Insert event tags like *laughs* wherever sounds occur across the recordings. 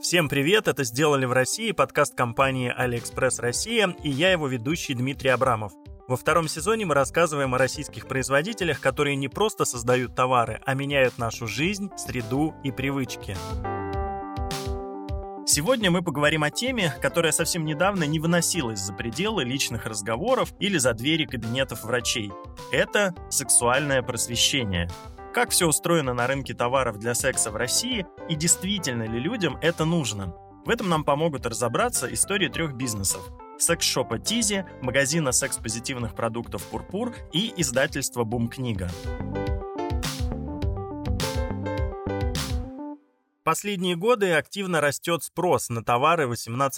Всем привет, это «Сделали в России» подкаст компании AliExpress Россия и я его ведущий Дмитрий Абрамов. Во втором сезоне мы рассказываем о российских производителях, которые не просто создают товары, а меняют нашу жизнь, среду и привычки. Сегодня мы поговорим о теме, которая совсем недавно не выносилась за пределы личных разговоров или за двери кабинетов врачей. Это сексуальное просвещение. Как все устроено на рынке товаров для секса в России и действительно ли людям это нужно? В этом нам помогут разобраться истории трех бизнесов. Секс-шопа Тизи, магазина секс-позитивных продуктов Пурпур и издательства Бум Книга. Последние годы активно растет спрос на товары 18+.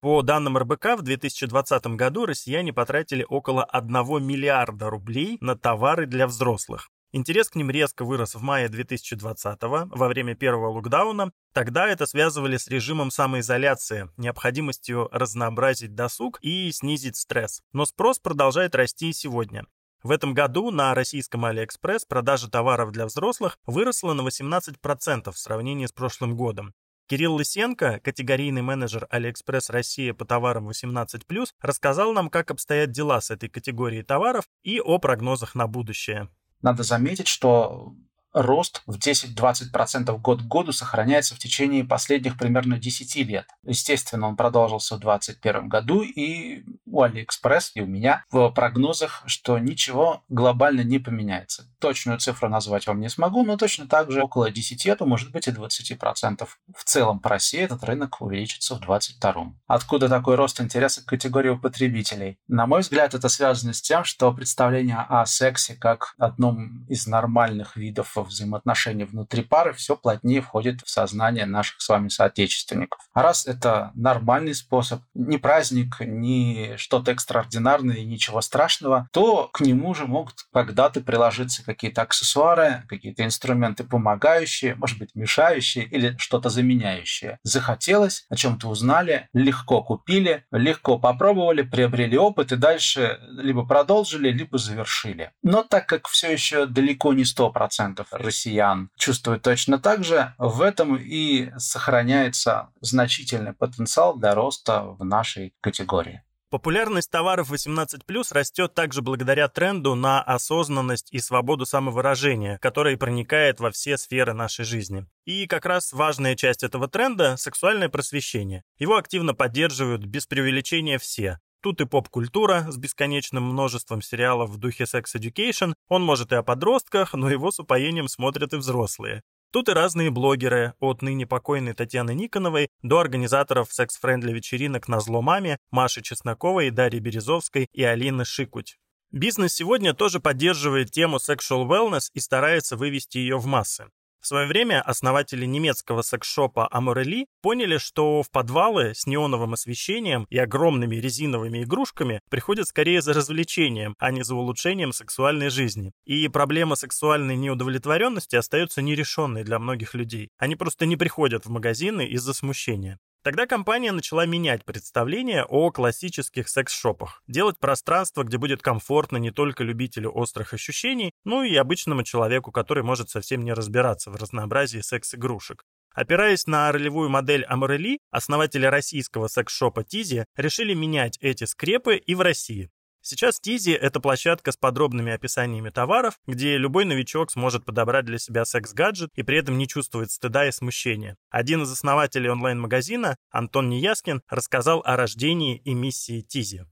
По данным РБК, в 2020 году россияне потратили около 1 миллиарда рублей на товары для взрослых. Интерес к ним резко вырос в мае 2020 во время первого локдауна. Тогда это связывали с режимом самоизоляции, необходимостью разнообразить досуг и снизить стресс. Но спрос продолжает расти и сегодня. В этом году на российском Алиэкспресс продажа товаров для взрослых выросла на 18% в сравнении с прошлым годом. Кирилл Лысенко, категорийный менеджер Алиэкспресс Россия по товарам 18+, рассказал нам, как обстоят дела с этой категорией товаров и о прогнозах на будущее. Надо заметить, что рост в 10-20% год к году сохраняется в течение последних примерно 10 лет. Естественно, он продолжился в 2021 году, и у AliExpress и у меня в прогнозах, что ничего глобально не поменяется. Точную цифру назвать вам не смогу, но точно так же около 10, а то может быть и 20% в целом по России этот рынок увеличится в 2022. Откуда такой рост интереса к категории потребителей? На мой взгляд, это связано с тем, что представление о сексе как одном из нормальных видов взаимоотношений внутри пары все плотнее входит в сознание наших с вами соотечественников. А раз это нормальный способ, не праздник, не что-то экстраординарное, ничего страшного, то к нему же могут когда-то приложиться какие-то аксессуары, какие-то инструменты помогающие, может быть, мешающие или что-то заменяющее. Захотелось, о чем-то узнали, легко купили, легко попробовали, приобрели опыт и дальше либо продолжили, либо завершили. Но так как все еще далеко не 100% россиян чувствуют точно так же, в этом и сохраняется значительный потенциал для роста в нашей категории. Популярность товаров 18+, растет также благодаря тренду на осознанность и свободу самовыражения, который проникает во все сферы нашей жизни. И как раз важная часть этого тренда – сексуальное просвещение. Его активно поддерживают без преувеличения все, Тут и поп-культура с бесконечным множеством сериалов в духе Sex Education. Он может и о подростках, но его с упоением смотрят и взрослые. Тут и разные блогеры, от ныне покойной Татьяны Никоновой до организаторов секс-френдли вечеринок на зло маме Маши Чесноковой, Дарьи Березовской и Алины Шикуть. Бизнес сегодня тоже поддерживает тему sexual wellness и старается вывести ее в массы. В свое время основатели немецкого секс-шопа Аморели поняли, что в подвалы с неоновым освещением и огромными резиновыми игрушками приходят скорее за развлечением, а не за улучшением сексуальной жизни. И проблема сексуальной неудовлетворенности остается нерешенной для многих людей. Они просто не приходят в магазины из-за смущения. Тогда компания начала менять представление о классических секс-шопах, делать пространство, где будет комфортно не только любителю острых ощущений, но и обычному человеку, который может совсем не разбираться в разнообразии секс-игрушек. Опираясь на ролевую модель Amorelie, основатели российского секс-шопа Tizzi решили менять эти скрепы и в России. Сейчас Тизи — это площадка с подробными описаниями товаров, где любой новичок сможет подобрать для себя секс-гаджет и при этом не чувствовать стыда и смущения. Один из основателей онлайн-магазина, Антон Неяскин, рассказал о рождении и миссии Tizzi.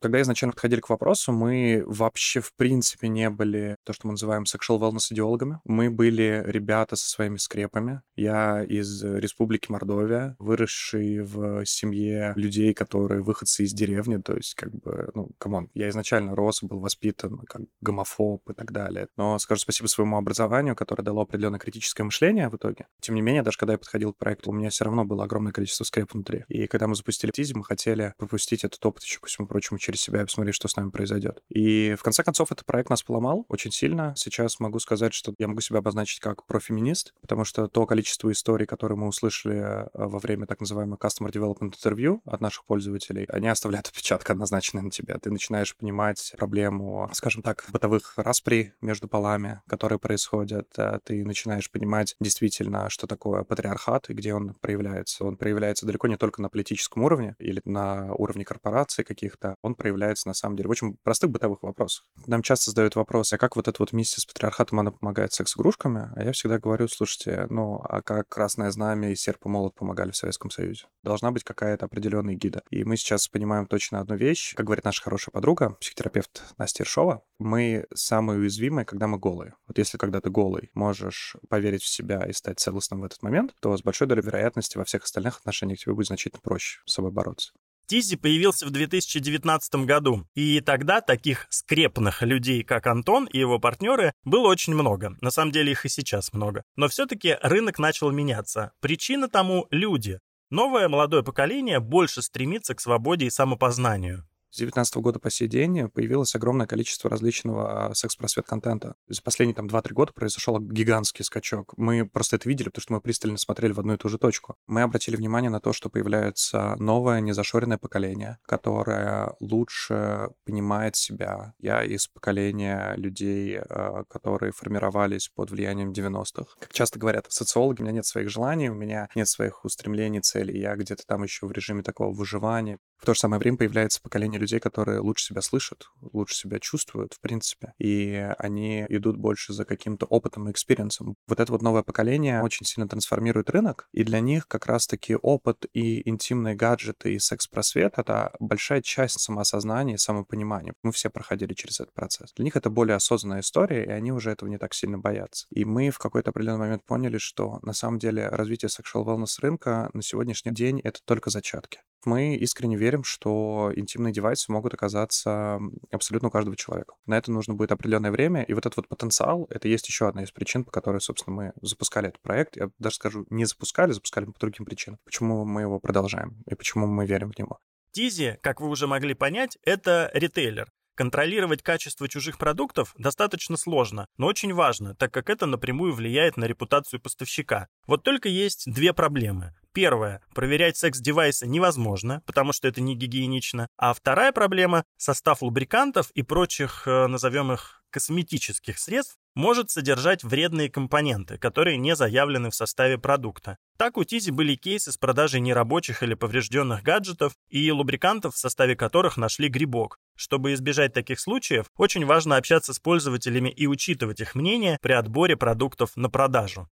Когда изначально подходили к вопросу, мы вообще в принципе не были то, что мы называем sexual wellness идеологами. Мы были ребята со своими скрепами. Я из республики Мордовия, выросший в семье людей, которые выходцы из деревни, то есть как бы, ну, come on, я изначально рос, был воспитан как гомофоб и так далее. Но скажу спасибо своему образованию, которое дало определенное критическое мышление в итоге. Тем не менее, даже когда я подходил к проекту, у меня все равно было огромное количество скреп внутри. И когда мы запустили Тизи, мы хотели пропустить этот опыт еще ко всему прочему через себя и посмотреть, что с нами произойдет. И в конце концов этот проект нас поломал очень сильно. Сейчас могу сказать, что я могу себя обозначить как профеминист, потому что то количество историй, которые мы услышали э, во время так называемого Customer Development Interview от наших пользователей, они оставляют отпечаток однозначно на тебя. Ты начинаешь понимать проблему, скажем так, бытовых распри между полами, которые происходят. Э, ты начинаешь понимать действительно, что такое патриархат и где он проявляется. Он проявляется далеко не только на политическом уровне или на уровне корпорации каких-то. Он проявляется, на самом деле, в очень простых бытовых вопросах. Нам часто задают вопрос, а как вот эта вот миссия с патриархатом, она помогает секс-игрушками? А я всегда говорю, слушайте, ну, а как Красное Знамя и Серп и Молот помогали в Советском Союзе? Должна быть какая-то определенная гида. И мы сейчас понимаем точно одну вещь. Как говорит наша хорошая подруга, психотерапевт Настя Иршова, мы самые уязвимые, когда мы голые. Вот если когда ты голый можешь поверить в себя и стать целостным в этот момент, то с большой долей вероятности во всех остальных отношениях тебе будет значительно проще с собой бороться. Тизи появился в 2019 году, и тогда таких скрепных людей, как Антон и его партнеры, было очень много. На самом деле их и сейчас много. Но все-таки рынок начал меняться. Причина тому – люди. Новое молодое поколение больше стремится к свободе и самопознанию. С 2019 года по сей день появилось огромное количество различного а, секс-просвет контента. За последние там 2-3 года произошел гигантский скачок. Мы просто это видели, потому что мы пристально смотрели в одну и ту же точку. Мы обратили внимание на то, что появляется новое незашоренное поколение, которое лучше понимает себя. Я из поколения людей, а, которые формировались под влиянием 90-х. Как часто говорят социологи, у меня нет своих желаний, у меня нет своих устремлений, целей. Я где-то там еще в режиме такого выживания. В то же самое время появляется поколение людей, которые лучше себя слышат, лучше себя чувствуют, в принципе, и они идут больше за каким-то опытом и experience ом. Вот это вот новое поколение очень сильно трансформирует рынок, и для них как раз-таки опыт и интимные гаджеты и секс-просвет — это большая часть самоосознания и самопонимания. Мы все проходили через этот процесс. Для них это более осознанная история, и они уже этого не так сильно боятся. И мы в какой-то определенный момент поняли, что на самом деле развитие sexual wellness рынка на сегодняшний день — это только зачатки мы искренне верим, что интимные девайсы могут оказаться абсолютно у каждого человека. На это нужно будет определенное время, и вот этот вот потенциал — это есть еще одна из причин, по которой, собственно, мы запускали этот проект. Я даже скажу, не запускали, запускали по другим причинам. Почему мы его продолжаем и почему мы верим в него. Тизи, как вы уже могли понять, это ритейлер. Контролировать качество чужих продуктов достаточно сложно, но очень важно, так как это напрямую влияет на репутацию поставщика. Вот только есть две проблемы. Первое. Проверять секс-девайсы невозможно, потому что это не гигиенично. А вторая проблема – состав лубрикантов и прочих, э, назовем их, косметических средств может содержать вредные компоненты, которые не заявлены в составе продукта. Так у Тизи были кейсы с продажей нерабочих или поврежденных гаджетов и лубрикантов, в составе которых нашли грибок. Чтобы избежать таких случаев, очень важно общаться с пользователями и учитывать их мнение при отборе продуктов на продажу.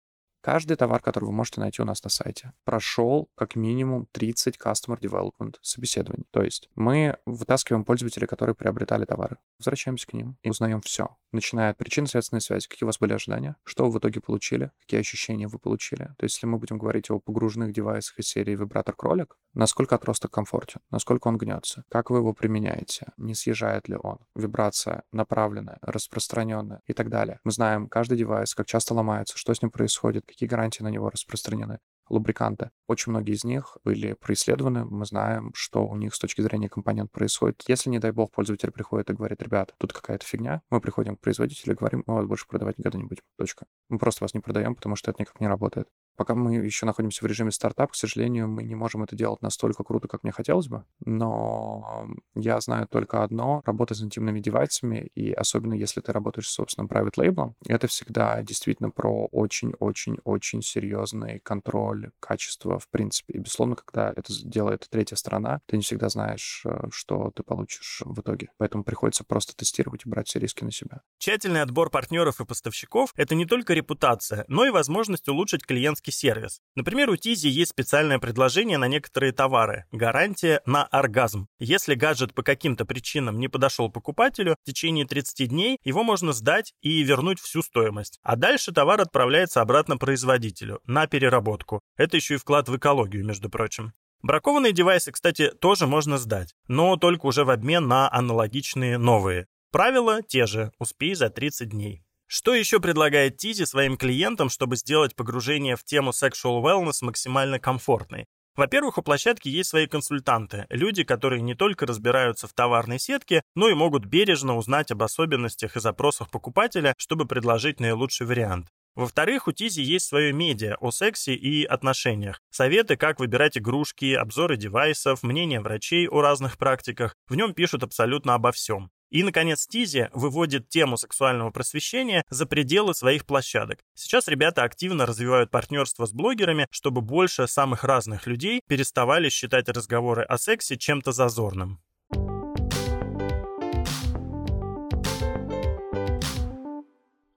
Каждый товар, который вы можете найти у нас на сайте, прошел как минимум 30 Customer Development собеседований. То есть мы вытаскиваем пользователей, которые приобретали товары, возвращаемся к ним и узнаем все, начиная от причин следственной связи, какие у вас были ожидания, что вы в итоге получили, какие ощущения вы получили. То есть если мы будем говорить о погруженных девайсах из серии вибратор-кролик, насколько отросток комфортен, насколько он гнется, как вы его применяете, не съезжает ли он, вибрация направленная, распространенная и так далее. Мы знаем каждый девайс, как часто ломается, что с ним происходит, какие гарантии на него распространены лубриканты. Очень многие из них были происследованы. Мы знаем, что у них с точки зрения компонент происходит. Если, не дай бог, пользователь приходит и говорит, ребята, тут какая-то фигня, мы приходим к производителю и говорим, мы вас больше продавать никогда не будем. Точка. Мы просто вас не продаем, потому что это никак не работает. Пока мы еще находимся в режиме стартап, к сожалению, мы не можем это делать настолько круто, как мне хотелось бы. Но я знаю только одно. Работа с интимными девайсами, и особенно если ты работаешь с собственным private label, это всегда действительно про очень-очень-очень серьезный контроль качества в принципе. И, безусловно, когда это делает третья сторона, ты не всегда знаешь, э, что ты получишь в итоге. Поэтому приходится просто тестировать и брать все риски на себя. Тщательный отбор партнеров и поставщиков — это не только репутация, но и возможность улучшить клиентский клиентский сервис. Например, у Тизи есть специальное предложение на некоторые товары – гарантия на оргазм. Если гаджет по каким-то причинам не подошел покупателю, в течение 30 дней его можно сдать и вернуть всю стоимость. А дальше товар отправляется обратно производителю на переработку. Это еще и вклад в экологию, между прочим. Бракованные девайсы, кстати, тоже можно сдать, но только уже в обмен на аналогичные новые. Правила те же, успей за 30 дней. Что еще предлагает Тизи своим клиентам, чтобы сделать погружение в тему sexual wellness максимально комфортной? Во-первых, у площадки есть свои консультанты, люди, которые не только разбираются в товарной сетке, но и могут бережно узнать об особенностях и запросах покупателя, чтобы предложить наилучший вариант. Во-вторых, у Тизи есть свое медиа о сексе и отношениях. Советы, как выбирать игрушки, обзоры девайсов, мнения врачей о разных практиках. В нем пишут абсолютно обо всем. И, наконец, Тизи выводит тему сексуального просвещения за пределы своих площадок. Сейчас ребята активно развивают партнерство с блогерами, чтобы больше самых разных людей переставали считать разговоры о сексе чем-то зазорным.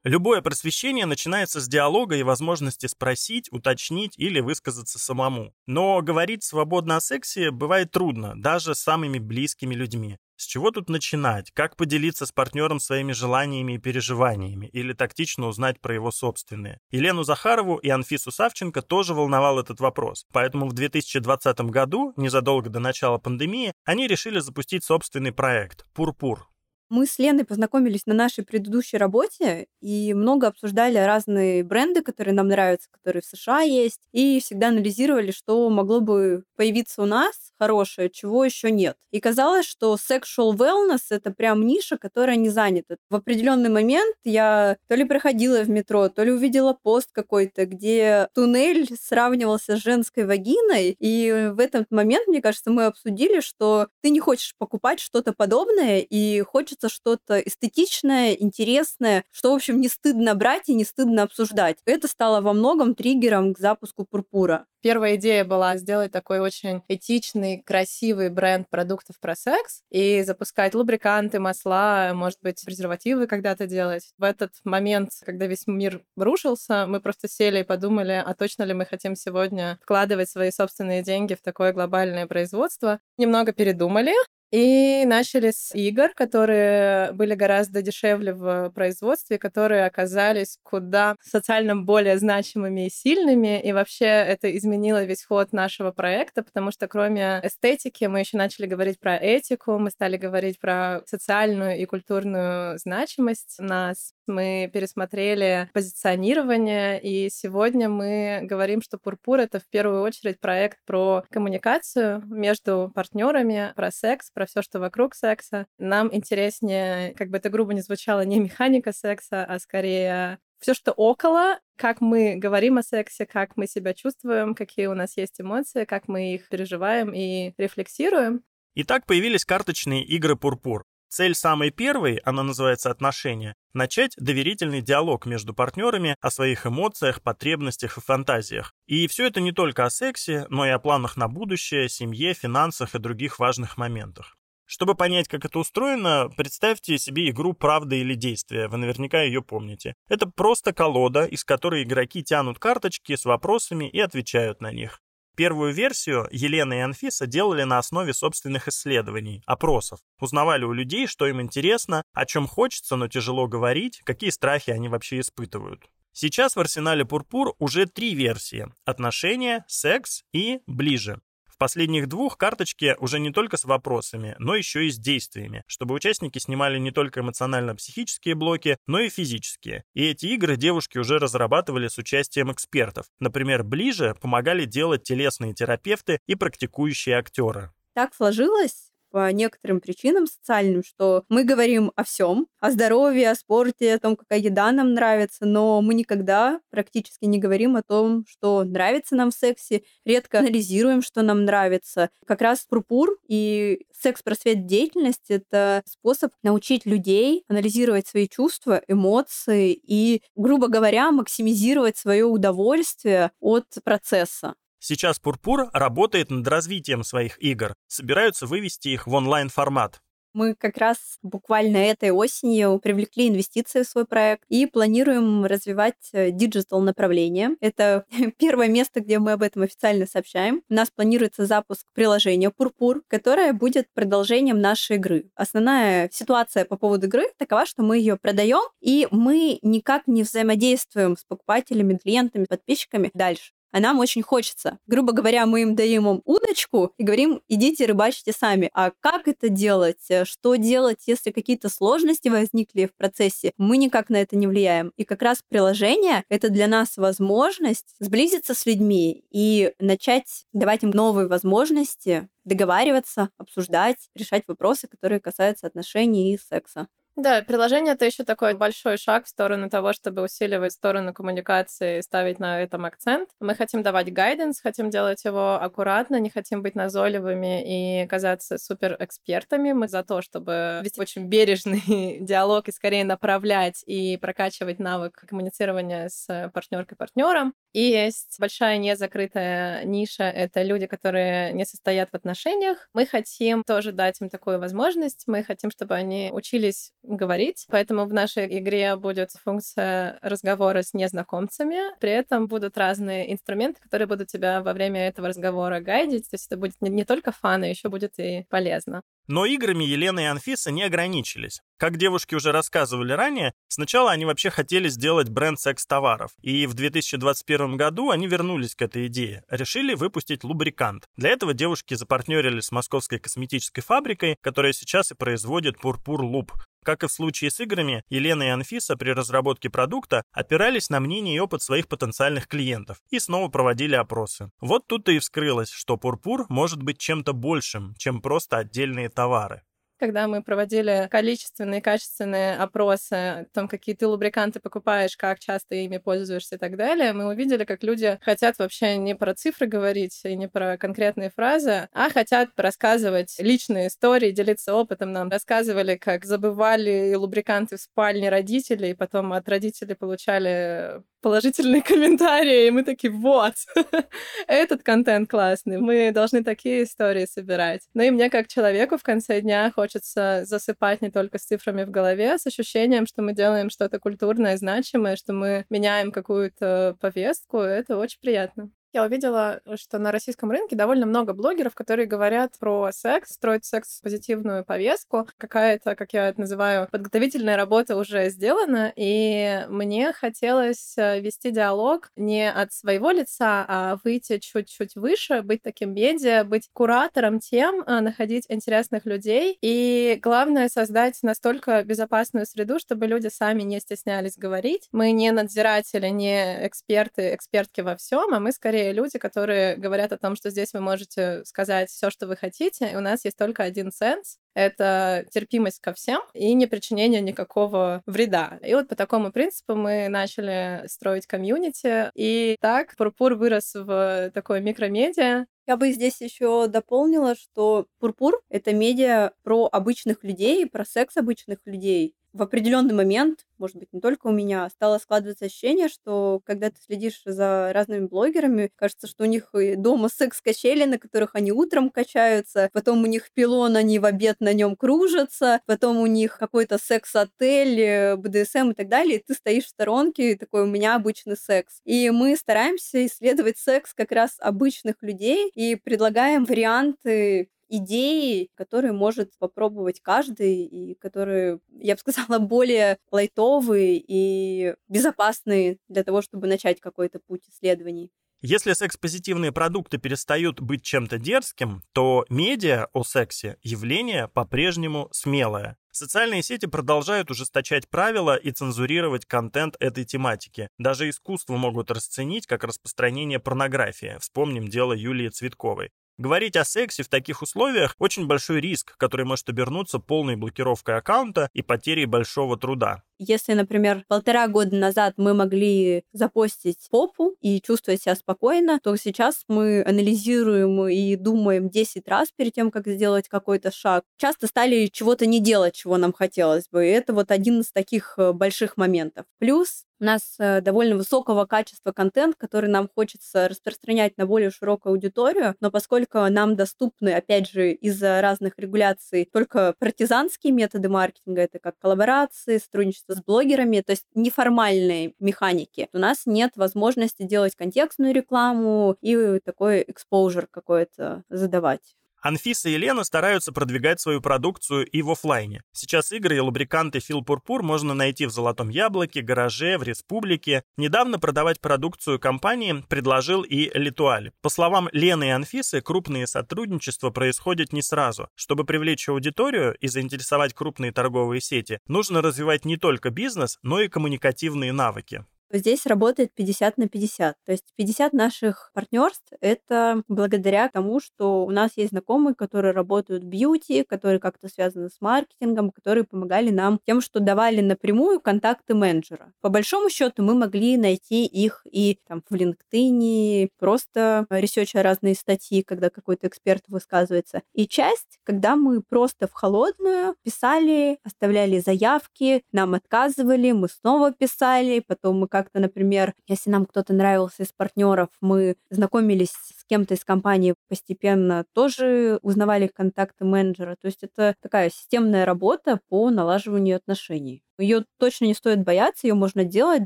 Любое просвещение начинается с диалога и возможности спросить, уточнить или высказаться самому. Но говорить свободно о сексе бывает трудно, даже с самыми близкими людьми. С чего тут начинать? Как поделиться с партнером своими желаниями и переживаниями? Или тактично узнать про его собственные? Елену Захарову и Анфису Савченко тоже волновал этот вопрос. Поэтому в 2020 году, незадолго до начала пандемии, они решили запустить собственный проект «Пурпур». Мы с Леной познакомились на нашей предыдущей работе и много обсуждали разные бренды, которые нам нравятся, которые в США есть, и всегда анализировали, что могло бы появиться у нас хорошее, чего еще нет. И казалось, что sexual wellness — это прям ниша, которая не занята. В определенный момент я то ли проходила в метро, то ли увидела пост какой-то, где туннель сравнивался с женской вагиной, и в этот момент, мне кажется, мы обсудили, что ты не хочешь покупать что-то подобное, и хочется хочется что-то эстетичное, интересное, что, в общем, не стыдно брать и не стыдно обсуждать. Это стало во многом триггером к запуску Пурпура. Первая идея была сделать такой очень этичный, красивый бренд продуктов про секс и запускать лубриканты, масла, может быть, презервативы когда-то делать. В этот момент, когда весь мир рушился, мы просто сели и подумали, а точно ли мы хотим сегодня вкладывать свои собственные деньги в такое глобальное производство. Немного передумали, и начали с игр, которые были гораздо дешевле в производстве, которые оказались куда социально более значимыми и сильными. И вообще это изменило весь ход нашего проекта, потому что кроме эстетики мы еще начали говорить про этику, мы стали говорить про социальную и культурную значимость нас. Мы пересмотрели позиционирование, и сегодня мы говорим, что Пурпур — это в первую очередь проект про коммуникацию между партнерами, про секс, про все, что вокруг секса. Нам интереснее, как бы это грубо не звучало, не механика секса, а скорее все, что около, как мы говорим о сексе, как мы себя чувствуем, какие у нас есть эмоции, как мы их переживаем и рефлексируем. Итак, появились карточные игры «Пурпур». Цель самой первой, она называется «Отношения», начать доверительный диалог между партнерами о своих эмоциях, потребностях и фантазиях. И все это не только о сексе, но и о планах на будущее, семье, финансах и других важных моментах. Чтобы понять, как это устроено, представьте себе игру «Правда или действие». Вы наверняка ее помните. Это просто колода, из которой игроки тянут карточки с вопросами и отвечают на них. Первую версию Елена и Анфиса делали на основе собственных исследований, опросов. Узнавали у людей, что им интересно, о чем хочется, но тяжело говорить, какие страхи они вообще испытывают. Сейчас в арсенале Пурпур уже три версии – отношения, секс и ближе последних двух карточки уже не только с вопросами, но еще и с действиями, чтобы участники снимали не только эмоционально-психические блоки, но и физические. И эти игры девушки уже разрабатывали с участием экспертов. Например, ближе помогали делать телесные терапевты и практикующие актеры. Так сложилось, по некоторым причинам социальным, что мы говорим о всем, о здоровье, о спорте, о том, какая еда нам нравится, но мы никогда практически не говорим о том, что нравится нам в сексе, редко анализируем, что нам нравится. Как раз пурпур и секс-просвет деятельность — это способ научить людей анализировать свои чувства, эмоции и, грубо говоря, максимизировать свое удовольствие от процесса. Сейчас PURPUR работает над развитием своих игр, собираются вывести их в онлайн-формат. Мы как раз буквально этой осенью привлекли инвестиции в свой проект и планируем развивать э, digital направление. Это *laughs* первое место, где мы об этом официально сообщаем. У нас планируется запуск приложения PURPUR, которое будет продолжением нашей игры. Основная ситуация по поводу игры такова, что мы ее продаем, и мы никак не взаимодействуем с покупателями, клиентами, подписчиками дальше. А нам очень хочется. Грубо говоря, мы им даем им удочку и говорим, идите рыбачьте сами. А как это делать? Что делать, если какие-то сложности возникли в процессе? Мы никак на это не влияем. И как раз приложение — это для нас возможность сблизиться с людьми и начать давать им новые возможности договариваться, обсуждать, решать вопросы, которые касаются отношений и секса. Да, приложение это еще такой большой шаг в сторону того, чтобы усиливать сторону коммуникации ставить на этом акцент. Мы хотим давать гайденс, хотим делать его аккуратно, не хотим быть назойливыми и казаться супер экспертами. Мы за то, чтобы вести очень бережный *laughs* диалог и скорее направлять и прокачивать навык коммуницирования с партнеркой партнером. И есть большая незакрытая ниша — это люди, которые не состоят в отношениях. Мы хотим тоже дать им такую возможность. Мы хотим, чтобы они учились говорить. Поэтому в нашей игре будет функция разговора с незнакомцами. При этом будут разные инструменты, которые будут тебя во время этого разговора гайдить. То есть это будет не, не только фан, а еще будет и полезно. Но играми Елена и Анфиса не ограничились. Как девушки уже рассказывали ранее, сначала они вообще хотели сделать бренд секс-товаров. И в 2021 году они вернулись к этой идее. Решили выпустить лубрикант. Для этого девушки запартнерили с московской косметической фабрикой, которая сейчас и производит Пурпур Луб. Как и в случае с играми, Елена и Анфиса при разработке продукта опирались на мнение и опыт своих потенциальных клиентов и снова проводили опросы. Вот тут-то и вскрылось, что Пурпур может быть чем-то большим, чем просто отдельные товары когда мы проводили количественные и качественные опросы о том, какие ты лубриканты покупаешь, как часто ими пользуешься и так далее, мы увидели, как люди хотят вообще не про цифры говорить и не про конкретные фразы, а хотят рассказывать личные истории, делиться опытом. Нам рассказывали, как забывали лубриканты в спальне родителей, и потом от родителей получали положительные *laughs* комментарии, и мы такие, вот, *laughs* этот контент классный, мы должны такие истории собирать. Ну и мне как человеку в конце дня хочется засыпать не только с цифрами в голове, а с ощущением, что мы делаем что-то культурное, значимое, что мы меняем какую-то повестку, это очень приятно. Я увидела, что на российском рынке довольно много блогеров, которые говорят про секс, строят секс-позитивную повестку. Какая-то, как я это называю, подготовительная работа уже сделана, и мне хотелось э, вести диалог не от своего лица, а выйти чуть-чуть выше, быть таким медиа, быть куратором тем, э, находить интересных людей, и главное создать настолько безопасную среду, чтобы люди сами не стеснялись говорить. Мы не надзиратели, не эксперты, экспертки во всем, а мы скорее скорее люди, которые говорят о том, что здесь вы можете сказать все, что вы хотите, и у нас есть только один сенс — это терпимость ко всем и не причинение никакого вреда. И вот по такому принципу мы начали строить комьюнити, и так Пурпур вырос в такое микромедиа, я бы здесь еще дополнила, что Пурпур — это медиа про обычных людей, про секс обычных людей в определенный момент, может быть, не только у меня, стало складываться ощущение, что когда ты следишь за разными блогерами, кажется, что у них дома секс-качели, на которых они утром качаются, потом у них пилон, они в обед на нем кружатся, потом у них какой-то секс-отель, э, БДСМ и так далее, и ты стоишь в сторонке, и такой, у меня обычный секс. И мы стараемся исследовать секс как раз обычных людей и предлагаем варианты идеи, которые может попробовать каждый, и которые, я бы сказала, *laughs* более лайтовые и безопасные для того, чтобы начать какой-то путь исследований. Если секс-позитивные продукты перестают быть чем-то дерзким, то медиа о сексе – явление по-прежнему смелое. Социальные сети продолжают ужесточать правила и цензурировать контент этой тематики. Даже искусство могут расценить как распространение порнографии. Вспомним дело Юлии Цветковой. Говорить о сексе в таких условиях очень большой риск, который может обернуться полной блокировкой аккаунта и потерей большого труда. Если, например, полтора года назад мы могли запостить попу и чувствовать себя спокойно, то сейчас мы анализируем и думаем 10 раз перед тем, как сделать какой-то шаг. Часто стали чего-то не делать, чего нам хотелось бы. И это вот один из таких э, больших моментов. Плюс у нас э, довольно высокого качества контент, который нам хочется распространять на более широкую аудиторию, но поскольку нам доступны, опять же, из-за разных регуляций только партизанские методы маркетинга, это как коллаборации, сотрудничество с блогерами, то есть неформальные механики. У нас нет возможности делать контекстную рекламу и такой exposure какой-то задавать. Анфиса и Лена стараются продвигать свою продукцию и в офлайне. Сейчас игры и лубриканты Фил Пурпур можно найти в Золотом Яблоке, Гараже, в Республике. Недавно продавать продукцию компании предложил и Литуаль. По словам Лены и Анфисы, крупные сотрудничества происходят не сразу. Чтобы привлечь аудиторию и заинтересовать крупные торговые сети, нужно развивать не только бизнес, но и коммуникативные навыки. Здесь работает 50 на 50. То есть 50 наших партнерств — это благодаря тому, что у нас есть знакомые, которые работают в beauty, которые как-то связаны с маркетингом, которые помогали нам тем, что давали напрямую контакты менеджера. По большому счету мы могли найти их и там в LinkedIn, просто research а разные статьи, когда какой-то эксперт высказывается. И часть, когда мы просто в холодную писали, оставляли заявки, нам отказывали, мы снова писали, потом мы как как-то, например, если нам кто-то нравился из партнеров, мы знакомились с кем-то из компании, постепенно тоже узнавали контакты менеджера. То есть это такая системная работа по налаживанию отношений. Ее точно не стоит бояться, ее можно делать.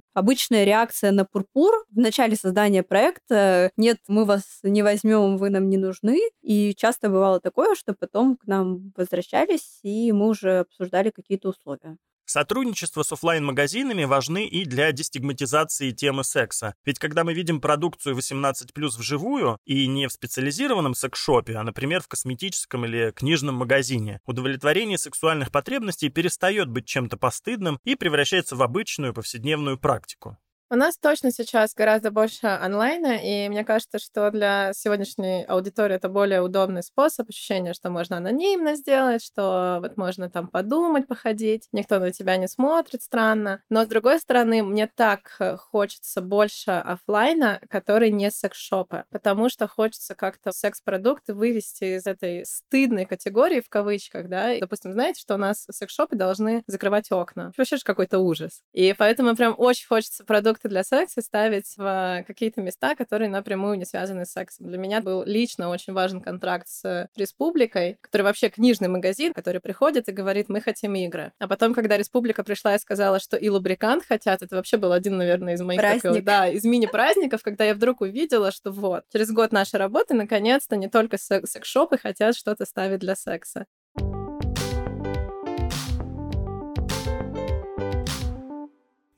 Обычная реакция на пурпур в начале создания проекта «нет, мы вас не возьмем, вы нам не нужны». И часто бывало такое, что потом к нам возвращались, и мы уже обсуждали какие-то условия. Сотрудничество с офлайн-магазинами важны и для дестигматизации темы секса. Ведь когда мы видим продукцию 18+, вживую, и не в специализированном секс-шопе, а, например, в косметическом или книжном магазине, удовлетворение сексуальных потребностей перестает быть чем-то постыдным и превращается в обычную повседневную практику. У нас точно сейчас гораздо больше онлайна, и мне кажется, что для сегодняшней аудитории это более удобный способ, ощущение, что можно анонимно сделать, что вот можно там подумать, походить, никто на тебя не смотрит странно. Но, с другой стороны, мне так хочется больше офлайна, который не секс-шопы, потому что хочется как-то секс-продукты вывести из этой стыдной категории, в кавычках, да. И, допустим, знаете, что у нас секс-шопы должны закрывать окна. Вообще же какой-то ужас. И поэтому прям очень хочется продукт продукты для секса ставить в какие-то места, которые напрямую не связаны с сексом. Для меня был лично очень важен контракт с Республикой, который вообще книжный магазин, который приходит и говорит, мы хотим игры. А потом, когда Республика пришла и сказала, что и лубрикант хотят, это вообще был один, наверное, из моих таких, да, из мини-праздников, когда я вдруг увидела, что вот, через год нашей работы, наконец-то, не только секс-шопы хотят что-то ставить для секса.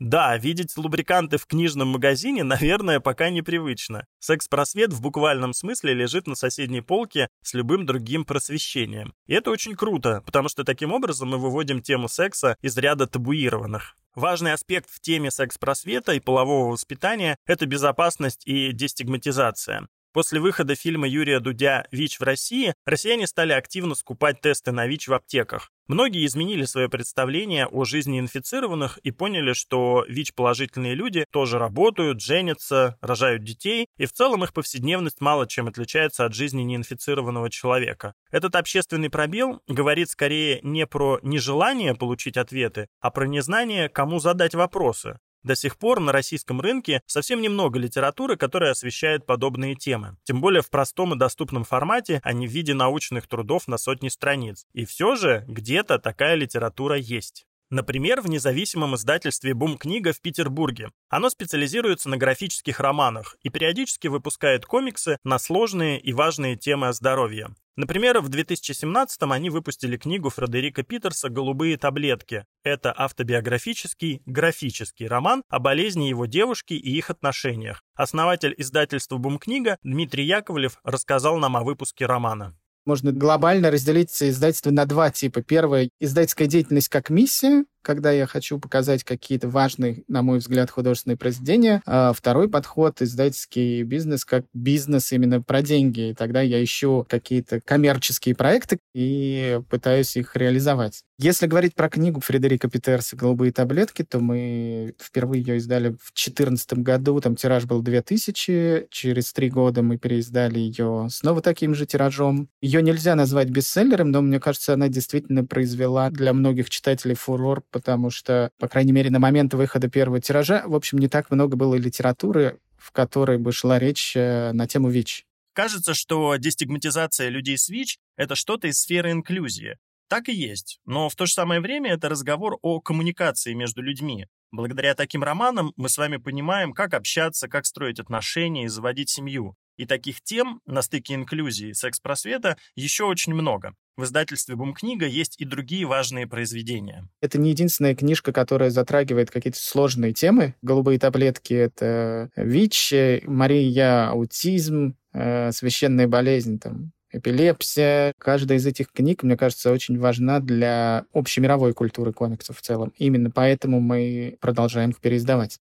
Да, видеть лубриканты в книжном магазине, наверное, пока непривычно. Секс-просвет в буквальном смысле лежит на соседней полке с любым другим просвещением. И это очень круто, потому что таким образом мы выводим тему секса из ряда табуированных. Важный аспект в теме секс-просвета и полового воспитания – это безопасность и дестигматизация. После выхода фильма Юрия Дудя «ВИЧ в России» россияне стали активно скупать тесты на ВИЧ в аптеках. Многие изменили свое представление о жизни инфицированных и поняли, что ВИЧ-положительные люди тоже работают, женятся, рожают детей, и в целом их повседневность мало чем отличается от жизни неинфицированного человека. Этот общественный пробел говорит скорее не про нежелание получить ответы, а про незнание, кому задать вопросы. До сих пор на российском рынке совсем немного литературы, которая освещает подобные темы. Тем более в простом и доступном формате, а не в виде научных трудов на сотни страниц. И все же где-то такая литература есть. Например, в независимом издательстве «Бум-книга» в Петербурге. Оно специализируется на графических романах и периодически выпускает комиксы на сложные и важные темы о здоровье. Например, в 2017-м они выпустили книгу Фредерика Питерса «Голубые таблетки». Это автобиографический, графический роман о болезни его девушки и их отношениях. Основатель издательства «Бум-книга» Дмитрий Яковлев рассказал нам о выпуске романа. Можно глобально разделить издательство на два типа. Первое — издательская деятельность как миссия, когда я хочу показать какие-то важные, на мой взгляд, художественные произведения. А второй подход — издательский бизнес как бизнес именно про деньги. И тогда я ищу какие-то коммерческие проекты и пытаюсь их реализовать. Если говорить про книгу Фредерика Питерса «Голубые таблетки», то мы впервые ее издали в 2014 году. Там тираж был 2000. Через три года мы переиздали ее снова таким же тиражом. Ее нельзя назвать бестселлером, но мне кажется, она действительно произвела для многих читателей фурор, потому что, по крайней мере, на момент выхода первого тиража, в общем, не так много было литературы, в которой бы шла речь э, на тему ВИЧ. Кажется, что дестигматизация людей с ВИЧ – это что-то из сферы инклюзии. Так и есть, но в то же самое время это разговор о коммуникации между людьми. Благодаря таким романам мы с вами понимаем, как общаться, как строить отношения и заводить семью. И таких тем на стыке инклюзии и секс-просвета еще очень много. В издательстве «Бум-книга» есть и другие важные произведения. Это не единственная книжка, которая затрагивает какие-то сложные темы. «Голубые таблетки» — это ВИЧ, Мария — аутизм, э, священная болезнь, там, эпилепсия. Каждая из этих книг, мне кажется, очень важна для общемировой культуры комиксов в целом. Именно поэтому мы продолжаем их переиздавать.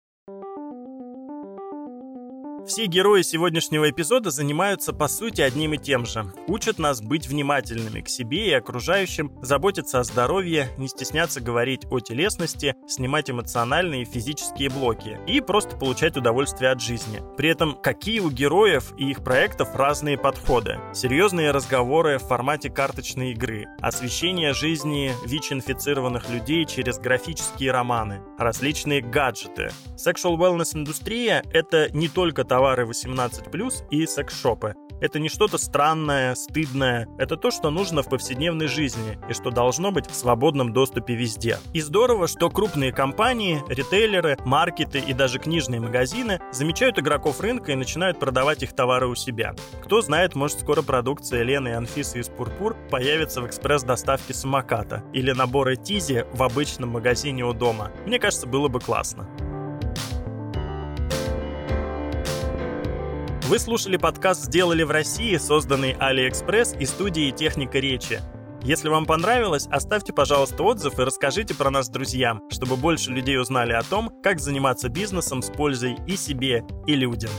Все герои сегодняшнего эпизода занимаются по сути одним и тем же. Учат нас быть внимательными к себе и окружающим, заботиться о здоровье, не стесняться говорить о телесности, снимать эмоциональные и физические блоки и просто получать удовольствие от жизни. При этом какие у героев и их проектов разные подходы. Серьезные разговоры в формате карточной игры, освещение жизни ВИЧ-инфицированных людей через графические романы, различные гаджеты. Sexual wellness индустрия — это не только товары 18+, и секс-шопы. Это не что-то странное, стыдное. Это то, что нужно в повседневной жизни и что должно быть в свободном доступе везде. И здорово, что крупные компании, ритейлеры, маркеты и даже книжные магазины замечают игроков рынка и начинают продавать их товары у себя. Кто знает, может скоро продукция Лены и Анфисы из Пурпур появится в экспресс-доставке самоката или наборы Тизи в обычном магазине у дома. Мне кажется, было бы классно. Вы слушали подкаст «Сделали в России», созданный AliExpress и студией «Техника речи». Если вам понравилось, оставьте, пожалуйста, отзыв и расскажите про нас друзьям, чтобы больше людей узнали о том, как заниматься бизнесом с пользой и себе, и людям.